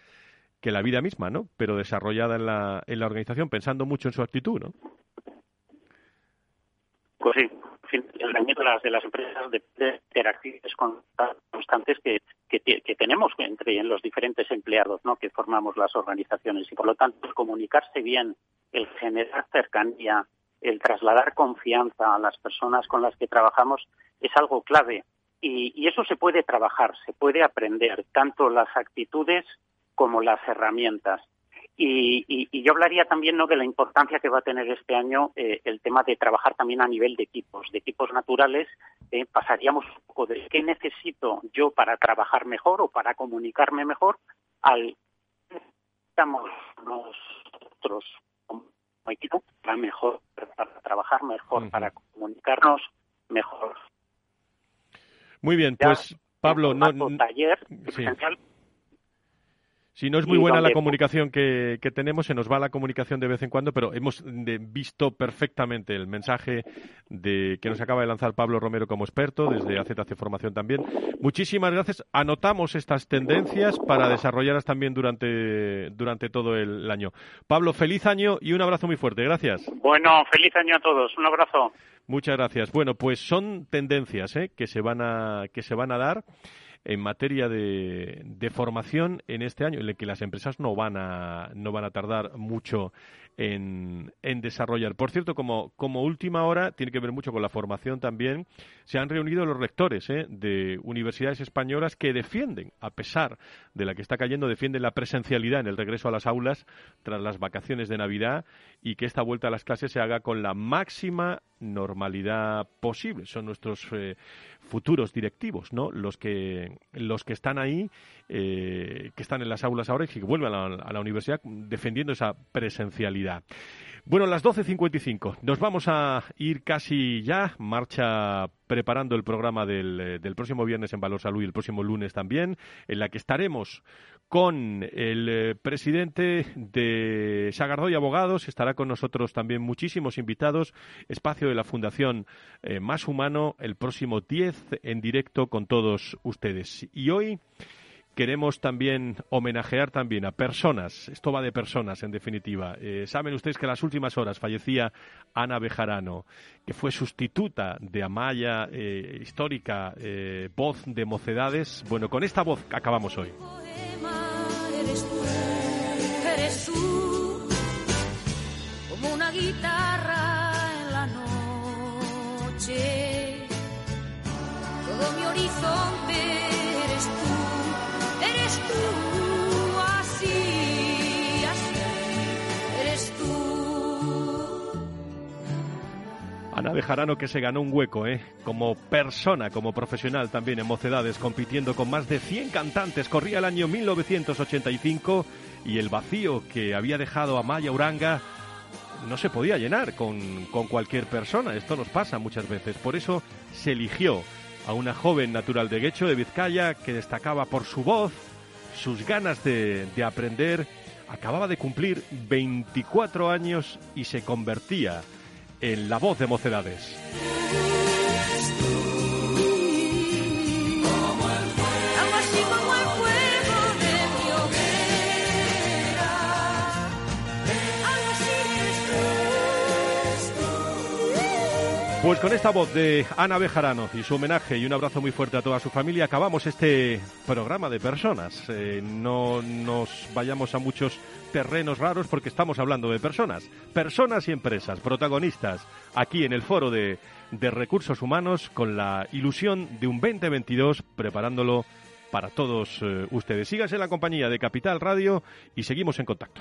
que la vida misma, ¿no? Pero desarrollada en la, en la organización, pensando mucho en su actitud, ¿no? Pues sí, el rendimiento de las, de las empresas de, de interacciones constantes que, que, tenemos entre los diferentes empleados ¿no? que formamos las organizaciones. Y por lo tanto, el comunicarse bien, el generar cercanía, el trasladar confianza a las personas con las que trabajamos es algo clave. Y, y eso se puede trabajar, se puede aprender, tanto las actitudes como las herramientas. Y, yo hablaría también ¿no? de la importancia que va a tener este año eh, el tema de trabajar también a nivel de equipos, de equipos naturales. Eh, pasaríamos un poco de qué necesito yo para trabajar mejor o para comunicarme mejor al estamos nosotros como equipo para mejor, para trabajar mejor, para comunicarnos mejor. Muy bien, pues Pablo, no, taller si no es muy buena la comunicación que, tenemos, se nos va la comunicación de vez en cuando, pero hemos visto perfectamente el mensaje de que nos acaba de lanzar Pablo Romero como experto, desde AZC Formación también. Muchísimas gracias. Anotamos estas tendencias para desarrollarlas también durante, durante todo el año. Pablo, feliz año y un abrazo muy fuerte. Gracias. Bueno, feliz año a todos. Un abrazo. Muchas gracias. Bueno, pues son tendencias ¿eh? que, se van a, que se van a dar. En materia de, de, formación en este año, en el que las empresas no van a, no van a tardar mucho en, en desarrollar. Por cierto, como, como, última hora, tiene que ver mucho con la formación también, se han reunido los rectores ¿eh? de universidades españolas que defienden, a pesar de la que está cayendo, defienden la presencialidad en el regreso a las aulas tras las vacaciones de Navidad y que esta vuelta a las clases se haga con la máxima normalidad posible. Son nuestros eh, futuros directivos, ¿no? Los que, los que están ahí, eh, que están en las aulas ahora y que vuelven a la, a la universidad defendiendo esa presencialidad. Bueno, las 12.55. Nos vamos a ir casi ya. Marcha preparando el programa del, eh, del, próximo viernes en Valor Salud y el próximo lunes también, en la que estaremos con el eh, presidente de Sagardoy Abogados. Estará con nosotros también muchísimos invitados. Espacio de la Fundación eh, Más Humano el próximo 10 en directo con todos ustedes. Y hoy queremos también homenajear también a personas, esto va de personas en definitiva. Eh, Saben ustedes que en las últimas horas fallecía Ana Bejarano, que fue sustituta de Amaya, histórica voz de mocedades. Bueno, con esta voz acabamos hoy. Eres tú, eres tú, como una guitarra en la noche, todo mi horizonte eres tú. Eres tú, Ana Bejarano que se ganó un hueco, ¿eh? Como persona, como profesional también en Mocedades, compitiendo con más de 100 cantantes. Corría el año 1985 y el vacío que había dejado a Maya Uranga no se podía llenar con, con cualquier persona. Esto nos pasa muchas veces. Por eso se eligió a una joven natural de Guecho, de Vizcaya, que destacaba por su voz, sus ganas de, de, aprender. Acababa de cumplir 24 años y se convertía en la voz de Mocedades. Pues con esta voz de Ana Bejarano y su homenaje y un abrazo muy fuerte a toda su familia, acabamos este programa de personas. Eh, no nos vayamos a muchos terrenos raros porque estamos hablando de personas. Personas y empresas, protagonistas, aquí en el foro de, de recursos humanos con la ilusión de un 2022 preparándolo para todos eh, ustedes. Síganse en la compañía de Capital Radio y seguimos en contacto.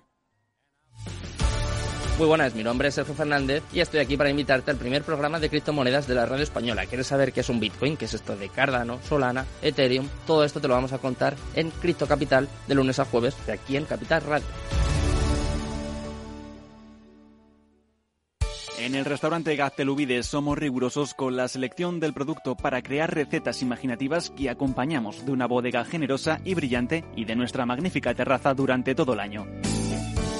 Muy buenas, mi nombre es Sergio Fernández y estoy aquí para invitarte al primer programa de criptomonedas de la radio española. ¿Quieres saber qué es un Bitcoin? ¿Qué es esto de Cardano, Solana, Ethereum? Todo esto te lo vamos a contar en Cripto Capital de lunes a jueves de aquí en Capital Radio. En el restaurante Gaztelubides somos rigurosos con la selección del producto para crear recetas imaginativas que acompañamos de una bodega generosa y brillante y de nuestra magnífica terraza durante todo el año.